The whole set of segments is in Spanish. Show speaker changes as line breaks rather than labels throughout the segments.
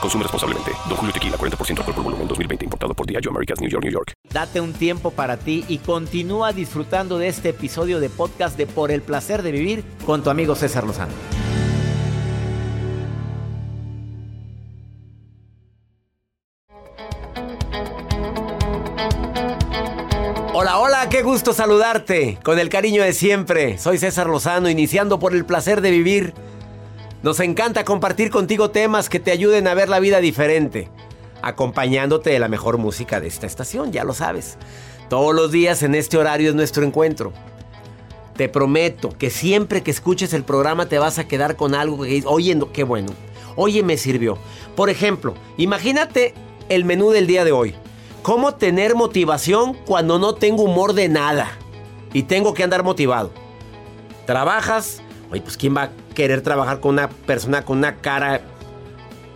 Consume responsablemente. Don Julio Tequila, 40% alcohol por volumen, 2020. Importado por Diageo Americas, New York, New York.
Date un tiempo para ti y continúa disfrutando de este episodio de podcast de Por el Placer de Vivir con tu amigo César Lozano. Hola, hola, qué gusto saludarte. Con el cariño de siempre. Soy César Lozano, iniciando por el placer de vivir. Nos encanta compartir contigo temas que te ayuden a ver la vida diferente, acompañándote de la mejor música de esta estación, ya lo sabes. Todos los días en este horario es nuestro encuentro. Te prometo que siempre que escuches el programa te vas a quedar con algo que dices, oye, qué bueno, oye, me sirvió. Por ejemplo, imagínate el menú del día de hoy. ¿Cómo tener motivación cuando no tengo humor de nada? Y tengo que andar motivado. Trabajas, oye, pues ¿quién va querer trabajar con una persona con una cara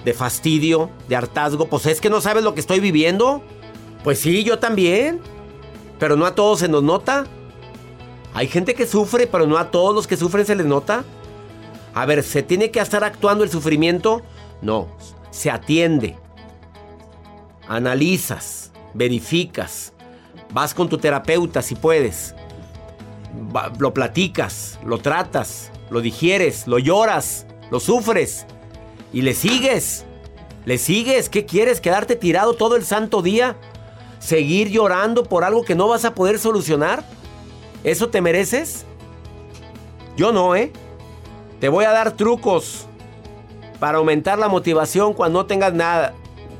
de fastidio, de hartazgo? Pues es que no sabes lo que estoy viviendo. Pues sí, yo también. Pero no a todos se nos nota. Hay gente que sufre, pero no a todos los que sufren se les nota. A ver, ¿se tiene que estar actuando el sufrimiento? No, se atiende. Analizas, verificas. Vas con tu terapeuta si puedes. Lo platicas, lo tratas, lo digieres, lo lloras, lo sufres. Y le sigues. Le sigues. ¿Qué quieres? ¿Quedarte tirado todo el santo día? ¿Seguir llorando por algo que no vas a poder solucionar? ¿Eso te mereces? Yo no, ¿eh? Te voy a dar trucos para aumentar la motivación cuando no tengas nada,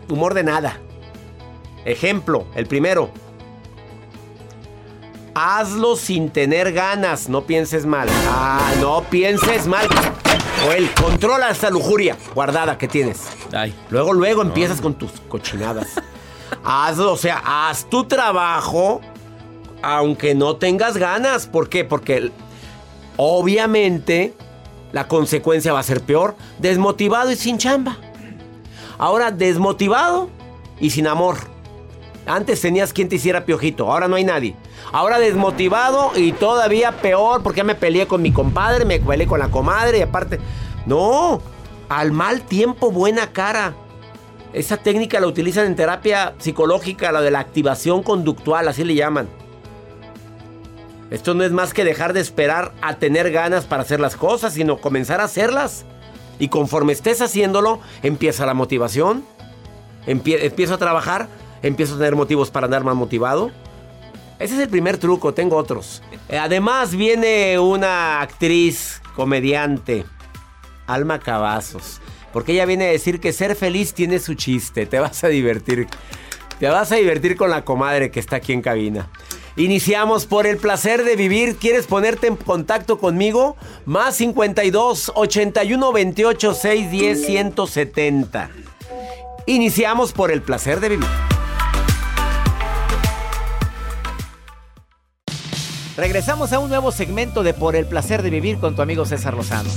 humor de nada. Ejemplo, el primero. Hazlo sin tener ganas, no pienses mal. Ah, no pienses mal. O el controla esa lujuria guardada que tienes.
Ay.
Luego, luego empiezas con tus cochinadas. Hazlo, o sea, haz tu trabajo aunque no tengas ganas. ¿Por qué? Porque obviamente la consecuencia va a ser peor. Desmotivado y sin chamba. Ahora desmotivado y sin amor. Antes tenías quien te hiciera piojito, ahora no hay nadie. Ahora desmotivado y todavía peor porque ya me peleé con mi compadre, me peleé con la comadre y aparte... No, al mal tiempo buena cara. Esa técnica la utilizan en terapia psicológica, la de la activación conductual, así le llaman. Esto no es más que dejar de esperar a tener ganas para hacer las cosas, sino comenzar a hacerlas. Y conforme estés haciéndolo, empieza la motivación. Empie- empiezo a trabajar, empiezo a tener motivos para andar más motivado. Ese es el primer truco, tengo otros. Eh, Además viene una actriz, comediante, Alma Cavazos. Porque ella viene a decir que ser feliz tiene su chiste. Te vas a divertir. Te vas a divertir con la comadre que está aquí en cabina. Iniciamos por el placer de vivir. ¿Quieres ponerte en contacto conmigo? Más 52 81 28 610 170. Iniciamos por el placer de vivir. Regresamos a un nuevo segmento de Por el placer de vivir con tu amigo César Lozano.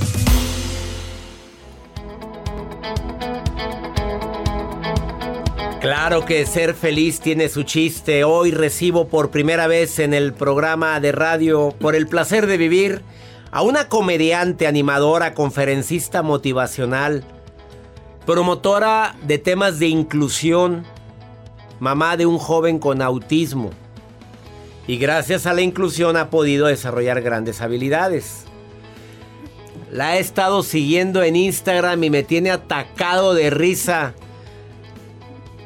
Claro que ser feliz tiene su chiste. Hoy recibo por primera vez en el programa de radio Por el placer de vivir a una comediante, animadora, conferencista motivacional, promotora de temas de inclusión, mamá de un joven con autismo. Y gracias a la inclusión ha podido desarrollar grandes habilidades. La he estado siguiendo en Instagram y me tiene atacado de risa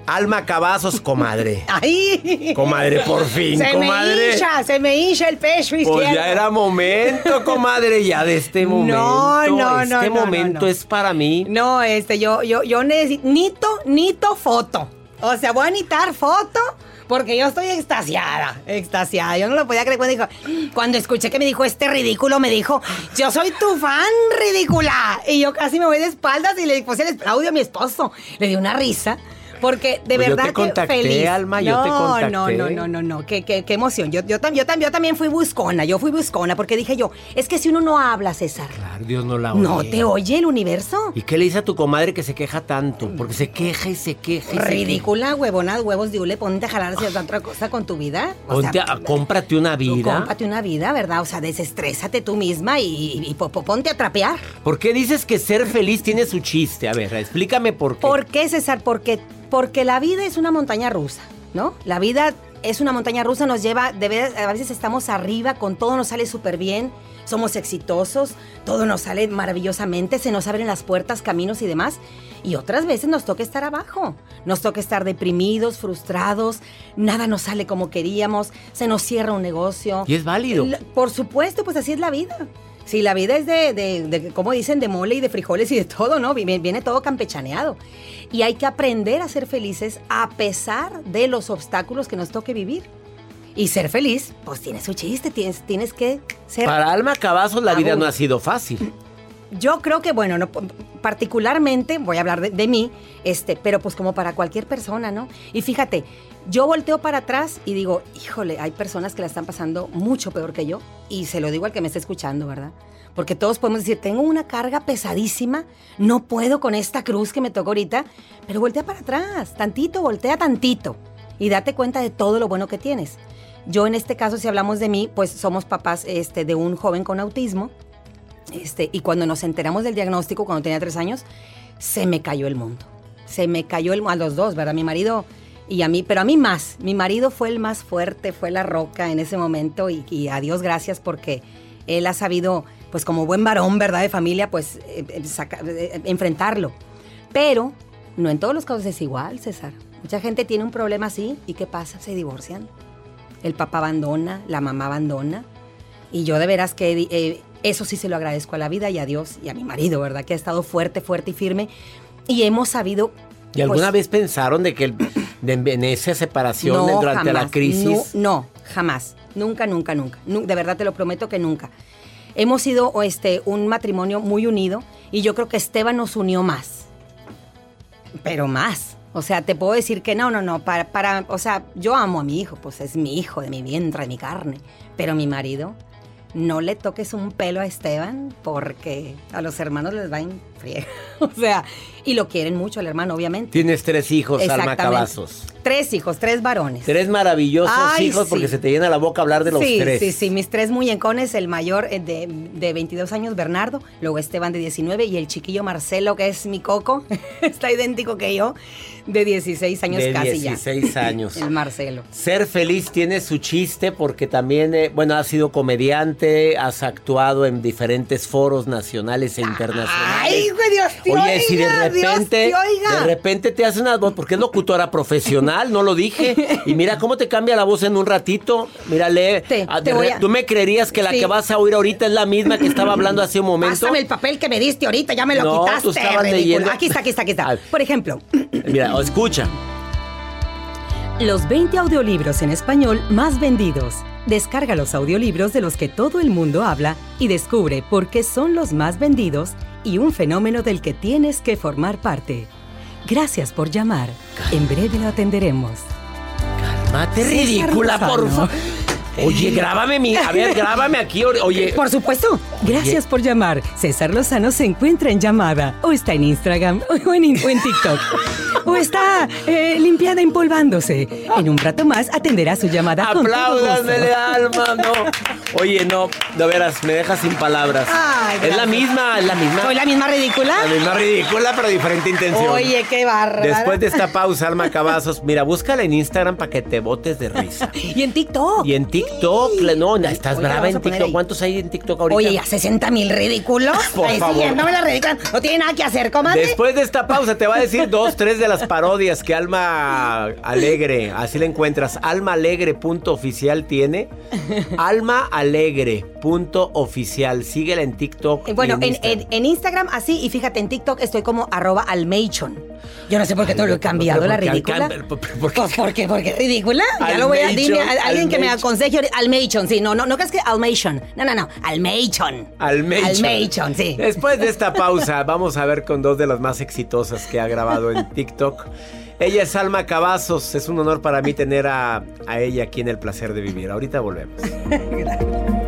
Alma Cavazos, comadre.
¡Ay!
Comadre, por fin,
se
comadre.
me hincha, se me hincha el pecho izquierdo.
Pues ya era momento, comadre, ya de este momento.
no, no,
Este
no, no,
momento
no.
es para mí.
No, este, yo, yo, yo necesito, nito, nito foto. O sea, voy a necesitar foto porque yo estoy extasiada, extasiada. Yo no lo podía creer cuando dijo, escuché que me dijo este ridículo, me dijo, yo soy tu fan ridícula. Y yo casi me voy de espaldas y le puse el audio a mi esposo. Le di una risa. Porque de
Pues yo
verdad
te contacté,
que feliz.
Alma, yo
no,
te contacté.
No, no, no, no, no, qué, qué, qué emoción. Yo, yo, tam- yo, tam- yo también fui buscona, yo fui buscona porque dije yo, es que si uno no habla, César,
Claro, Dios no la oye.
no te oye el universo.
¿Y qué le dice a tu comadre que se queja tanto? Porque se queja y se queja. y
Ridícula, huevona, huevos de hule, ponte a jalar hacia otra cosa con tu vida.
queja. Ponte a- cómprate una vida.
Cómprate una vida, ¿verdad? O sea, desestrésate tú misma y, y po- ponte a trapear.
¿Por qué dices que ser feliz tiene su chiste? A ver, explícame por qué.
¿Por qué, César? Porque, porque la vida es una montaña rusa, ¿no? La vida es una montaña rusa, nos lleva, de veras, a veces estamos arriba, con todo nos sale súper bien, somos exitosos, todo nos sale maravillosamente, se nos abren las puertas, caminos y demás. Y otras veces nos toca estar abajo, nos toca estar deprimidos, frustrados, nada nos sale como queríamos, se nos cierra un negocio.
Y es válido.
Por supuesto, pues así es la vida. Sí, la vida es de, de, de, como dicen, de mole y de frijoles y de todo, ¿no? Viene, viene todo campechaneado. Y hay que aprender a ser felices a pesar de los obstáculos que nos toque vivir. Y ser feliz, pues tiene su chiste, tienes, tienes que ser...
Para Alma Cavazos la vida no ha sido fácil.
Yo creo que, bueno, no, particularmente, voy a hablar de, de mí, este, pero pues como para cualquier persona, ¿no? Y fíjate, yo volteo para atrás y digo, híjole, hay personas que la están pasando mucho peor que yo. Y se lo digo al que me está escuchando, ¿verdad? Porque todos podemos decir, tengo una carga pesadísima, no puedo con esta cruz que me tocó ahorita, pero voltea para atrás, tantito, voltea tantito y date cuenta de todo lo bueno que tienes. Yo en este caso, si hablamos de mí, pues somos papás este, de un joven con autismo. Este, y cuando nos enteramos del diagnóstico, cuando tenía tres años, se me cayó el mundo. Se me cayó el mundo, a los dos, ¿verdad? Mi marido y a mí, pero a mí más. Mi marido fue el más fuerte, fue la roca en ese momento y, y a Dios gracias porque él ha sabido, pues como buen varón, ¿verdad? De familia, pues eh, eh, saca- eh, enfrentarlo. Pero no en todos los casos es igual, César. Mucha gente tiene un problema así y ¿qué pasa? Se divorcian. El papá abandona, la mamá abandona. Y yo de veras que eh, eso sí se lo agradezco a la vida y a Dios y a mi marido, ¿verdad? Que ha estado fuerte, fuerte y firme. Y hemos sabido...
¿Y alguna
pues,
vez pensaron de que el- de en esa separación
no,
durante la
jamás.
crisis?
No, no, jamás. Nunca, nunca, nunca. Nu- De verdad te lo prometo que nunca. Hemos sido este, un matrimonio muy unido y yo creo que Esteban nos unió más. Pero más. O sea, te puedo decir que no, no, no. Para, para, o sea, yo amo a mi hijo, pues es mi hijo, de mi vientre, de mi carne. Pero mi marido, no le toques un pelo a Esteban porque a los hermanos les va en friega. O sea, y lo quieren mucho al hermano, obviamente.
Tienes tres hijos, Alma. Cavazos.
Tres hijos, tres varones.
Tres maravillosos
Ay,
hijos
sí.
porque se te llena la boca hablar de los
sí,
tres.
Sí, sí, mis tres muñecones, el mayor eh, de, de 22 años, Bernardo, luego Esteban de 19 y el chiquillo Marcelo, que es mi coco, está idéntico que yo, de 16 años
de
casi
16 años.
ya. El Marcelo.
Ser feliz tiene su chiste porque también, eh, bueno, has sido comediante, has actuado en diferentes foros nacionales e internacionales.
Ay, Dios te
Oye, si de
Dios
repente,
te oiga.
de repente te hace una voz, porque es locutora profesional, no lo dije. Y mira cómo te cambia la voz en un ratito. Mírale,
Te-
ah,
te
re-
a-
tú me creerías que la
Sí.
que vas a oír ahorita es la misma que estaba hablando hace un momento.
Pásame el papel que me diste ahorita, ya me lo
No,
quitaste.
tú estabas leyendo.
Aquí está, aquí está, aquí está. Por ejemplo,
Mira, escucha.
Los 20 audiolibros en español más vendidos. Descarga los audiolibros de los que todo el mundo habla y descubre por qué son los más vendidos y un fenómeno del que tienes que formar parte. Gracias por llamar. En breve lo atenderemos.
Mate
César
ridícula, por favor. Oye, grábame mi. A ver, grábame aquí. Oye,
por supuesto.
Gracias por llamar. César Lozano se encuentra en llamada o está en Instagram o en, o en TikTok. O está eh, limpiada empolvándose. En un rato más atenderá su llamada
apláudanmele, alma, no. Oye, no, de veras, me dejas sin palabras.
Ay,
es la misma, es la misma.
¿Soy la misma ridícula?
La misma ridícula, pero diferente intención.
Oye, qué barra.
Después de esta pausa, Alma Cavazos, mira, búscala en Instagram para que te botes de risa.
Y en TikTok.
Y en TikTok, no, estás
Oye,
brava en TikTok. ¿Cuántos hay en TikTok ahorita?
Oye, ya 60 mil ridículos.
Por
Ahí
favor.
siguiéndome la ridícula. No tiene nada que hacer, comadre.
Después de esta pausa te va a decir dos, tres de las parodias que Alma Alegre, así la encuentras. Alma Alegre punto oficial tiene. Alma Alegre punto oficial. Síguela en TikTok.
Eh, Bueno,
y
en,
Instagram.
en- en Instagram así, y fíjate, en TikTok estoy como arroba almation. Yo no sé por qué todo lo he cambiado,
¿Por
la
qué
ridícula.
alcan- por- por- por qué?
Pues porque, porque ridícula. Ya lo voy a a alguien que me aconseje. Almation, sí, no, no, no crees que Almation. No, no, no. Almation.
Almation.
Almation, sí.
Después de esta pausa, vamos a ver con dos de las más exitosas que ha grabado en TikTok. Ella es Alma Cavazos. Es un honor para mí tener a, a ella aquí en El Placer de Vivir. Ahorita volvemos.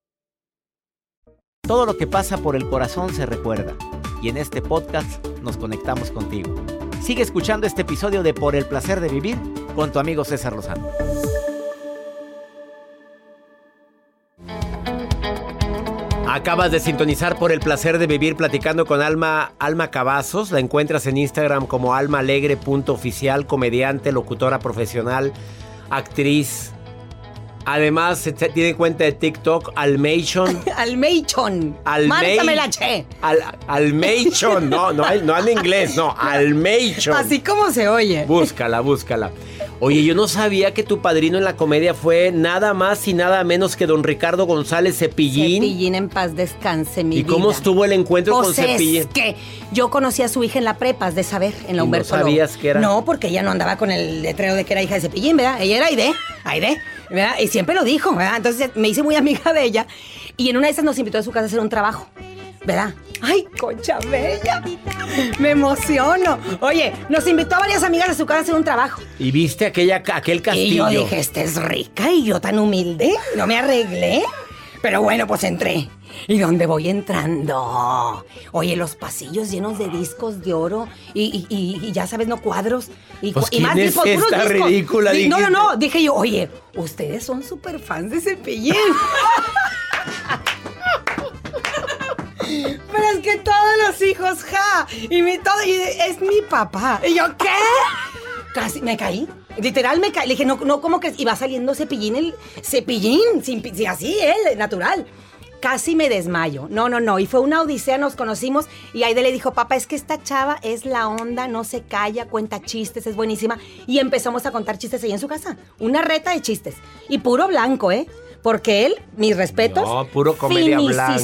Todo lo que pasa por el corazón se recuerda. Y en este podcast nos conectamos contigo. Sigue escuchando este episodio de Por el placer de vivir con tu amigo César Lozano.
Acabas de sintonizar por el placer de vivir platicando con Alma, Alma Cavazos. La encuentras en Instagram como almaalegre.oficial, comediante, locutora profesional, actriz. Además, se tiene cuenta de TikTok, Almation.
Almation.
Almei-
Márcame la che.
Al, Almation, no, no, no en inglés, no, Almation.
Así como se oye.
Búscala, búscala. Oye, yo no sabía que tu padrino en la comedia fue nada más y nada menos que don Ricardo González Cepillín.
Cepillín en paz descanse, mi
¿Y
vida.
cómo estuvo el encuentro con
Pues es
Cepillín?
que yo conocí a su hija en la prepa, has de saber, en
¿Y
la
no
Humberto Lobo.
sabías que era?
No, porque ella no andaba con el letrero de que era hija de Cepillín, ¿verdad? Ella era Aide, Aide, ¿verdad? Y siempre lo dijo, ¿verdad? Entonces me hice muy amiga de ella y en una de esas nos invitó a su casa a hacer un trabajo, ¿verdad? ¡Ay, concha bella! Me emociono. Oye, nos invitó a varias amigas a su casa a hacer un trabajo.
Y viste aquella, aquel
Y
castillo.
yo dije, esta es rica y yo tan humilde, no me arreglé. Pero bueno, pues entré. ¿Y dónde voy entrando? Oye, los pasillos llenos de discos de oro y, y- y- y ya sabes, no cuadros. Y,
Pues,
cu- y
¿quién
más
es
discos,
esta
discos.
ridícula,
Di- No, no, no. Dije yo, oye, ustedes son súper fans de Cepillín. Pero es que todos los hijos, ja. Y mi todo, y es mi papá. Y yo, ¿qué? Casi me caí. Literal me caí. Le dije, no, no, ¿cómo que? Y va saliendo cepillín el. Cepillín, sin, así, él, natural. Casi me desmayo. No, no, no. Y fue una odisea, nos conocimos. Y Aide le dijo, papá, es que esta chava es la onda, no se calla, cuenta chistes, es buenísima. Y empezamos a contar chistes ahí en su casa. Una reta de chistes. Y puro blanco, ¿eh? Porque él, mis respetos.
No, puro comedia blanca,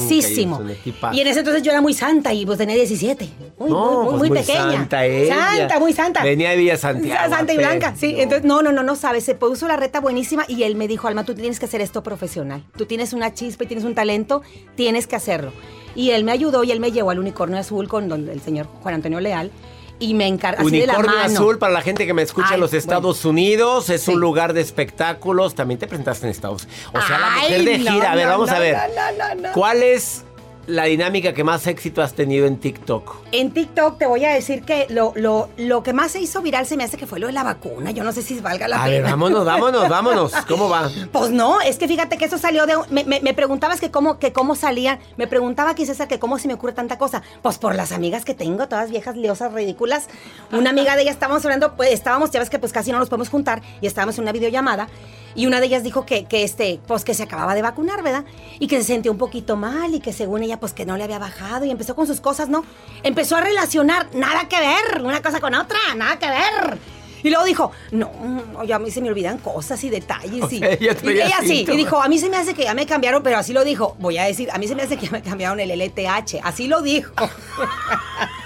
y
en ese entonces yo era muy santa y pues tenía 17. Muy,
No,
muy, muy,
pues
muy
muy
pequeña.
santa ella.
Santa, muy santa.
Venía de Villa Santiago,
Santa y blanca, sí.
No.
Entonces, no, no, no, no sabes. Se puso la reta buenísima y él me dijo, Alma, tú tienes que hacer esto profesional. Tú tienes una chispa y tienes un talento, tienes que hacerlo. Y él me ayudó y él me llevó al unicornio azul con don- el señor Juan Antonio Leal. Y me encargó así de la
Unicornio
mano.
Azul, para la gente que me escucha
Ay,
en los Estados Unidos, es
Sí.
un lugar de espectáculos. También te presentaste en Estados O sea, la mujer de
no,
gira. a ver,
no,
vamos
no,
a ver.
no, no, no, no.
¿Cuál es la dinámica que más éxito has tenido en TikTok?
En TikTok te voy a decir que lo, lo, lo que más se hizo viral se me hace que fue lo de la vacuna. Yo no sé si valga la
A
pena.
ver, vámonos, vámonos, vámonos. ¿Cómo va?
Pues no, es que fíjate que eso salió de... Me, me- me preguntabas que cómo, que cómo salían. Me preguntaba aquí César que cómo se me ocurre tanta cosa. Pues por las amigas que tengo, todas viejas liosas ridículas. Una amiga de ellas estábamos hablando, pues estábamos, ya ves que pues casi no nos podemos juntar y estábamos en una videollamada. Y una de ellas dijo que, que este, pues que se acababa de vacunar, ¿verdad? Y que se sentía un poquito mal y que según ella, pues que no le había bajado y empezó con sus cosas, ¿no? Empezó a relacionar, nada que ver, una cosa con otra, nada que ver. Y luego dijo, no, no, ya a mí se me olvidan cosas y detalles.
O
y,
sea, ella
y ella sí, y dijo, a mí se me hace que ya me cambiaron, pero así lo dijo. Voy a decir, a mí se me hace que ya me cambiaron el LTH. Así lo dijo.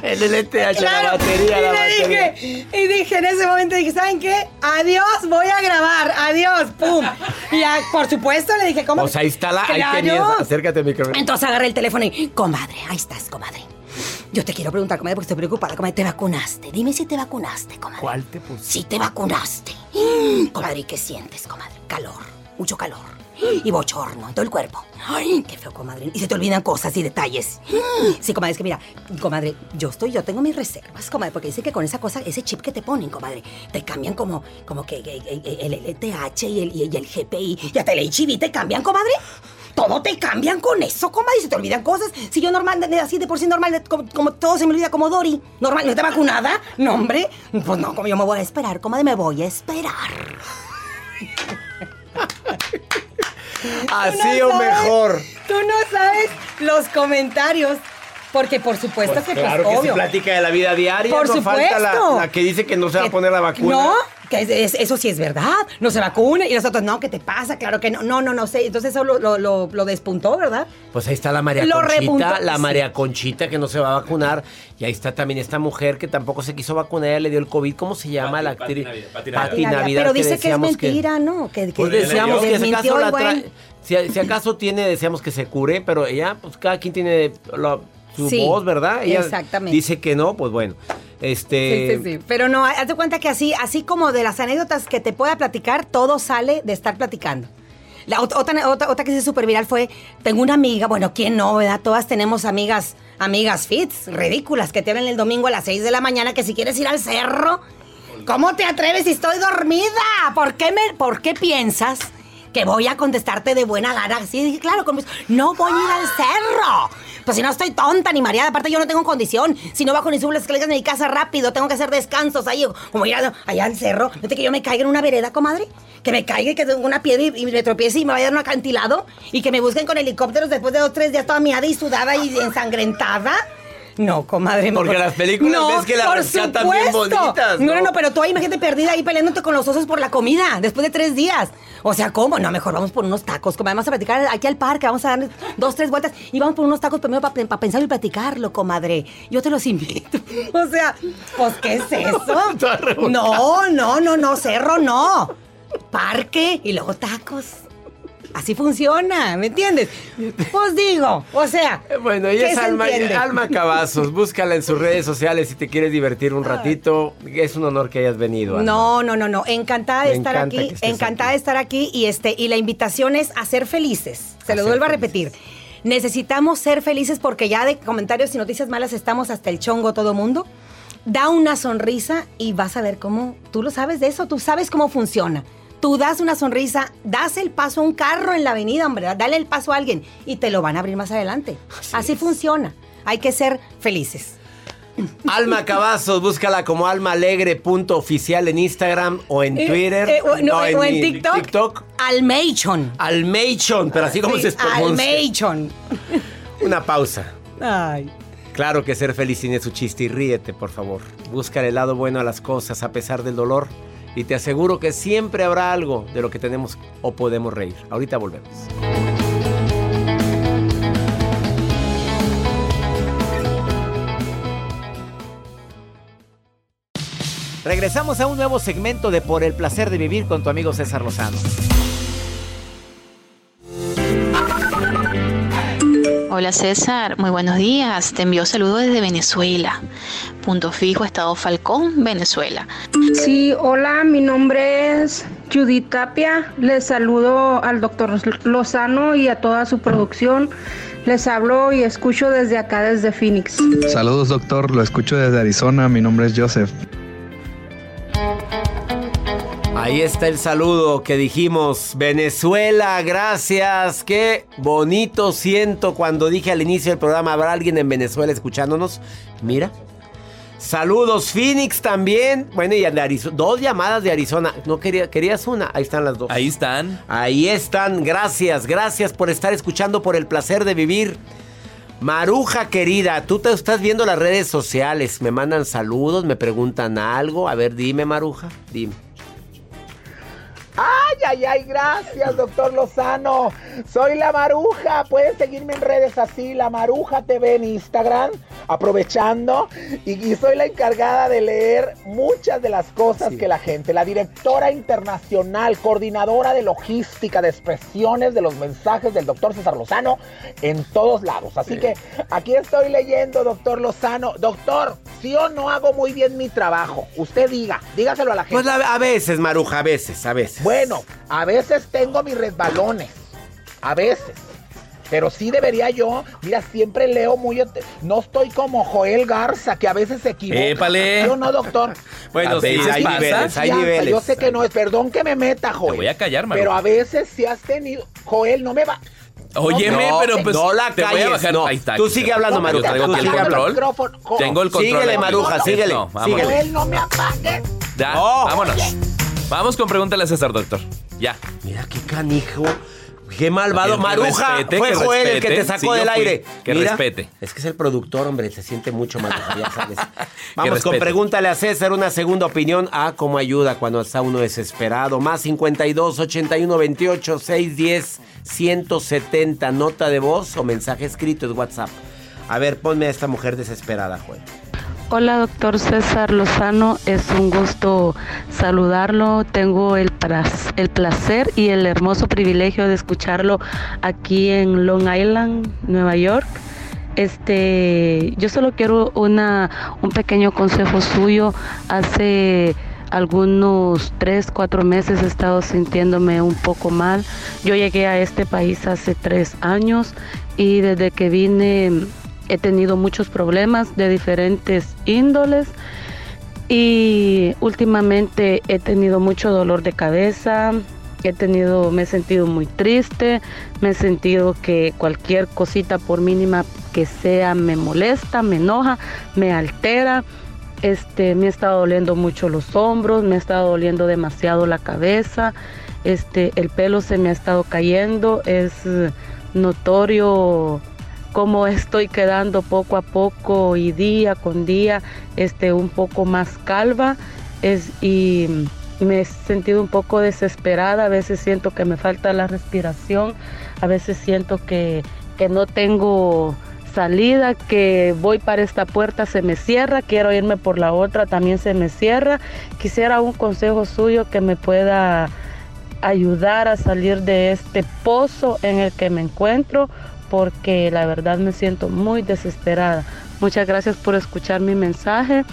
El la
Claro,
batería,
y
la batería.
dije, y dije en ese momento, dije, ¿saben qué? Adiós, voy a grabar, adiós, pum. Y por supuesto le dije, ¿cómo?
Pues ahí está la, ahí tenías, acércate al micrófono.
Entonces agarré el teléfono y, comadre, ahí estás, comadre. Yo te quiero preguntar, comadre, porque estoy preocupada, comadre, ¿te vacunaste? Dime si te vacunaste, comadre.
¿Cuál te puse?
Si te vacunaste. Comadre, ¿y qué sientes, comadre? Calor, mucho calor. Y bochorno en todo el cuerpo. Ay, qué feo, comadre. Y se te olvidan cosas y detalles. Sí, comadre, es que mira, comadre, yo estoy, yo tengo mis reservas, comadre, porque dice que con esa cosa, ese chip que te ponen, comadre, te cambian como, como que, que- que el LTH y el, y el GPI y hasta el HIV te cambian, comadre. Todo te cambian con eso, comadre, y se te olvidan cosas. Si yo normal, así de por sí normal, como, como todo se me olvida como Dory. Normal, ¿no está vacunada? No, hombre. Pues no, como yo me voy a esperar, comadre, me voy a esperar.
Así
no
o
sabes.
mejor.
Tú no sabes los comentarios. Porque por supuesto
Pues
que,
claro
pues,
que
obvio.
se plática de la vida diaria.
Por
no
supuesto.
falta la, la que dice que no se va a poner la vacuna.
No, que es- es- eso sí es verdad. No se vacuna. Y nosotros, no, ¿qué te pasa? Claro que no. No, no, no sé. Entonces eso lo, lo, lo- lo despuntó, ¿verdad?
Pues ahí está la María
Lo
Conchita,
repuntó,
la
sí.
María Conchita que no se va a vacunar. Y ahí está también esta mujer que tampoco se quiso vacunar, ella le dio el COVID. ¿Cómo se llama la actriz?
Navidad, Pati
Pati
Navidad.
Navidad,
Pero dice que es
decíamos
mentira, ¿no? Que, que
Pues deseamos que si acaso, la
buen.
tra- si, si acaso tiene, deseamos que se cure, pero ella, pues cada quien tiene la- su
Sí,
voz, ¿verdad? Ella
exactamente.
dice que no, pues bueno. Este.
Sí, sí, sí. Pero no, haz de cuenta que así, así como de las anécdotas que te pueda platicar, todo sale de estar platicando. La ot- otra, otra, otra que se súper viral fue, tengo una amiga, bueno, ¿quién no, verdad? Todas tenemos amigas, amigas fits, ridículas, que te hablan el domingo a las 6 de la mañana que si quieres ir al cerro, ¿cómo te atreves si estoy dormida? ¿Por qué, me, ¿por qué piensas que voy a contestarte de buena gana? Sí, claro, con no voy a ir al cerro. Pues si no estoy tonta ni mareada, aparte yo no tengo condición. Si no bajo ni subo las escaleras de mi casa rápido, tengo que hacer descansos ahí, como ir a- allá al cerro. ¿No te que yo me caiga en una vereda, comadre? Que me caiga y que tengo una piedra y, me tropiece y me vaya a un acantilado y que me busquen con helicópteros después de dos, tres días toda miada y sudada y ensangrentada. No, comadre.
Porque las películas ves que las
por
rescatan bien bonitas,
No, no,
¿no?
no, pero tú ahí imagínate perdida ahí peleándote con los osos por la comida después de tres días. O sea, ¿cómo? No, mejor vamos por unos tacos. Como vamos a platicar aquí al parque, vamos a dar dos, tres vueltas y vamos por unos tacos primero para pensar y platicarlo, comadre. Yo te los invito. O sea, pues, ¿qué es eso? No, no, no, no, cerro no. Parque y luego tacos. Así funciona, ¿me entiendes? Pues digo, o sea.
Eh, Bueno, ella
¿qué
es Alma,
entiende?
Alma Cavazos. Búscala en sus redes sociales si te quieres divertir un ratito. Es un honor que hayas venido. Alma.
No, no, no, no. Encantada de
Me
estar aquí. Encantada
aquí.
de estar aquí. Y este, y la invitación es a ser felices. Se
A
lo vuelvo a repetir. Necesitamos ser felices porque ya de comentarios y noticias malas estamos hasta el chongo todo mundo. Da una sonrisa y vas a ver cómo. Tú lo sabes de eso, tú sabes cómo funciona. Tú das una sonrisa, das el paso a un carro en la avenida, hombre, dale el paso a alguien y te lo van a abrir más adelante. Así, funciona. Hay que ser felices.
Alma Cavazos, búscala como almaalegre.oficial en Instagram o en
Eh,
Twitter.
eh, o, no, o en TikTok.
TikTok.
Almeichon.
Almeichon, pero así como
Sí,
se pronuncia.
Almeichon.
Una pausa.
Ay.
Claro que ser feliz tiene su chiste y ríete, por favor. Busca el lado bueno a las cosas a pesar del dolor y te aseguro que siempre habrá algo de lo que tenemos o podemos reír. Ahorita volvemos.
Regresamos a un nuevo segmento de Por el placer de vivir con tu amigo César Lozano.
Hola César, muy buenos días. Te envío saludos desde Venezuela. Punto fijo, Estado Falcón, Venezuela.
Sí, hola, mi nombre es Judith Tapia. Les saludo al doctor Lozano y a toda su producción. Les hablo y escucho desde acá, desde Phoenix.
Saludos doctor, lo escucho desde Arizona, mi nombre es Joseph.
Ahí está el saludo que dijimos. Venezuela, gracias. Qué bonito siento cuando dije al inicio del programa, ¿habrá alguien en Venezuela escuchándonos? Mira. Saludos, Phoenix también. Bueno, y de Arizona. Dos llamadas de Arizona. No quería, querías una. Ahí están las dos.
Ahí están.
Ahí están. Gracias, gracias por estar escuchando por el placer de vivir. Maruja querida, tú te estás viendo las redes sociales. Me mandan saludos, me preguntan algo. A ver, dime, Maruja. Dime.
Ay, ay, ay, gracias, doctor Lozano. Soy la Maruja. Pueden seguirme en redes así, la Maruja TV en Instagram, aprovechando. Y, soy la encargada de leer muchas de las cosas que la gente, la directora internacional, coordinadora de logística, de expresiones de los mensajes del doctor César Lozano en todos lados. Así que aquí estoy leyendo, doctor Lozano. Doctor, ¿sí o no hago muy bien mi trabajo? Usted diga, dígaselo a la gente.
Pues a veces, Maruja, a veces, a veces.
Bueno, a veces tengo mis resbalones. A veces. Pero sí debería yo, mira, siempre leo muy... No estoy como Joel Garza, que a veces se equivoca.
¡Épale!
Yo no, doctor.
bueno, sí, hay niveles, hay niveles.
Yo sé que no es, perdón que me meta, Joel.
Te voy a callar, Maru.
Pero a veces sí has tenido... Joel, no me va...
Óyeme, pero pues
no la
te voy a bajar.
No.
Ahí está.
Tú sigue hablando, Maruja.
Aquí el control.
micrófono.
Tengo el control.
Síguele. Maruja, síguele.
No,
síguele.
Joel, no me apagues.
Ya,
No.
vámonos. Vamos con pregúntale a César, doctor. Ya.
Mira qué canijo. Qué malvado.
Que-
Maruja.
respete,
Fue
que
Joel el que
respete.
te sacó
Sí,
del aire.
Que
Mira,
respete.
Es que es el productor, hombre. Se siente mucho, Maruja, ya sabes. Vamos con
respete.
pregúntale a César una segunda opinión. Ah, cómo ayuda cuando está uno desesperado. Más 52 81 28 610 170. Nota de voz o mensaje escrito es WhatsApp. A ver, ponme a esta mujer desesperada, Joel.
Hola, doctor César Lozano. Es un gusto saludarlo. Tengo el, el placer y el hermoso privilegio de escucharlo aquí en Long Island, Nueva York. Este, yo solo quiero una, un pequeño consejo suyo. Hace algunos tres, cuatro meses he estado sintiéndome un poco mal. Yo llegué a este país hace tres años y desde que vine he tenido muchos problemas de diferentes índoles y últimamente he tenido mucho dolor de cabeza, he tenido, me he sentido muy triste, me he sentido que cualquier cosita por mínima que sea me molesta, me enoja, me altera. Este, me ha estado doliendo mucho los hombros, me ha estado doliendo demasiado la cabeza, este, el pelo se me ha estado cayendo, es notorio cómo estoy quedando poco a poco y día con día este un poco más calva es y me he sentido un poco desesperada. A veces siento que me falta la respiración a veces siento que, que no tengo salida que voy para esta puerta se me cierra quiero irme por la otra también se me cierra. Quisiera un consejo suyo que me pueda ayudar a salir de este pozo en el que me encuentro porque la verdad me siento muy desesperada. Muchas gracias por escuchar mi mensaje,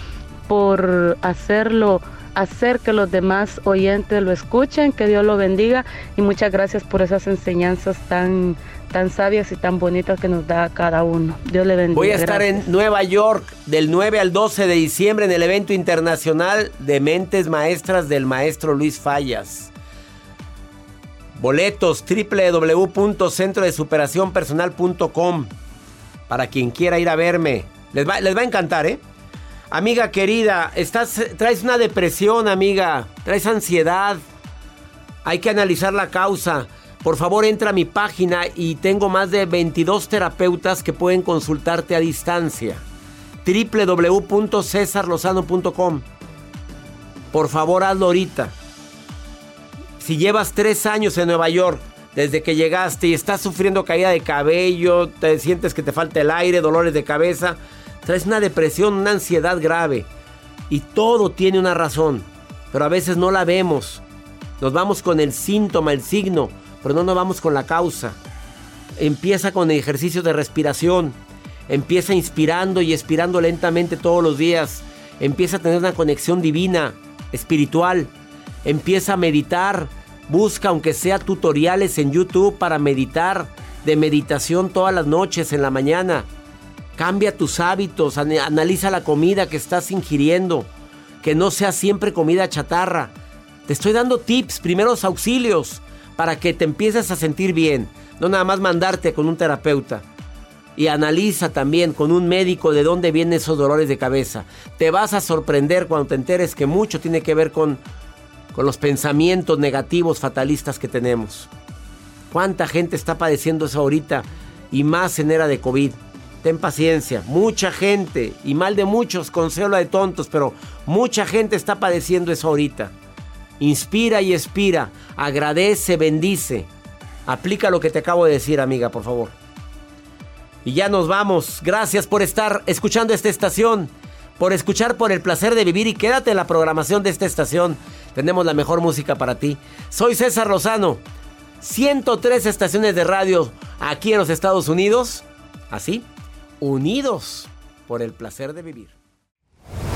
por hacerlo, hacer que los demás oyentes lo escuchen, que Dios lo bendiga y muchas gracias por esas enseñanzas tan tan sabias y tan bonitas que nos da cada uno. Dios le bendiga.
Voy a estar
Gracias.
en Nueva York del 9 al 12 de diciembre en el evento internacional de mentes maestras del maestro Luis Fallas. Boletos www.centrodesuperacionpersonal.com para quien quiera ir a verme. Les va, les va a encantar, ¿eh? Amiga querida, estás, traes una depresión, amiga. Traes ansiedad. Hay que analizar la causa. Por favor, entra a mi página y tengo más de 22 terapeutas que pueden consultarte a distancia. www.cesarlozano.com Por favor, hazlo ahorita. Si llevas tres años en Nueva York, desde que llegaste y estás sufriendo caída de cabello, te sientes que te falta el aire, dolores de cabeza, traes una depresión, una ansiedad grave. Y todo tiene una razón, pero a veces no la vemos. Nos vamos con el síntoma, el signo, pero no nos vamos con la causa. Empieza con ejercicios de respiración. Empieza inspirando y expirando lentamente todos los días. Empieza a tener una conexión divina, espiritual. Empieza a meditar. Busca aunque sea tutoriales en YouTube para meditar de meditación todas las noches en la mañana. Cambia tus hábitos, analiza la comida que estás ingiriendo, que no sea siempre comida chatarra. Te estoy dando tips, primeros auxilios, para que te empieces a sentir bien, no nada más mandarte con un terapeuta. Y analiza también con un médico de dónde vienen esos dolores de cabeza. Te vas a sorprender cuando te enteres que mucho tiene que ver con, con los pensamientos negativos, fatalistas que tenemos. ¿Cuánta gente está padeciendo eso ahorita? Y más en era de COVID. Ten paciencia, mucha gente, y mal de muchos, consuelo de tontos, pero mucha gente está padeciendo eso ahorita. Inspira y expira, agradece, bendice. Aplica lo que te acabo de decir, amiga, por favor. Y ya nos vamos. Gracias por estar escuchando esta estación, por escuchar por el placer de vivir y quédate en la programación de esta estación. Tenemos la mejor música para ti. Soy César Lozano. 103 estaciones de radio aquí en los Estados Unidos. Así, unidos por el placer de vivir.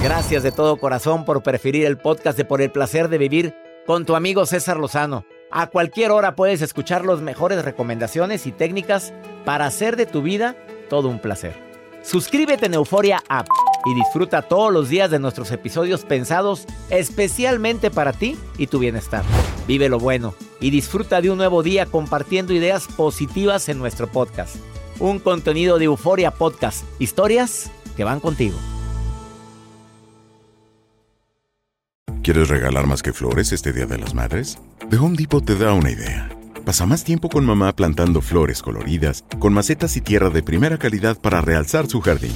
Gracias de todo corazón por preferir el podcast de Por el placer de vivir con tu amigo César Lozano. A cualquier hora puedes escuchar las mejores recomendaciones y técnicas para hacer de tu vida todo un placer. Suscríbete en Euforia App y disfruta todos los días de nuestros episodios pensados especialmente para ti y tu bienestar. Vive lo bueno y disfruta de un nuevo día compartiendo ideas positivas en nuestro podcast. Un contenido de Euforia Podcast, historias que van contigo.
¿Quieres regalar más que flores este Día de las Madres? The Home Depot te da una idea. Pasa más tiempo con mamá plantando flores coloridas, con macetas y tierra de primera calidad para realzar su jardín.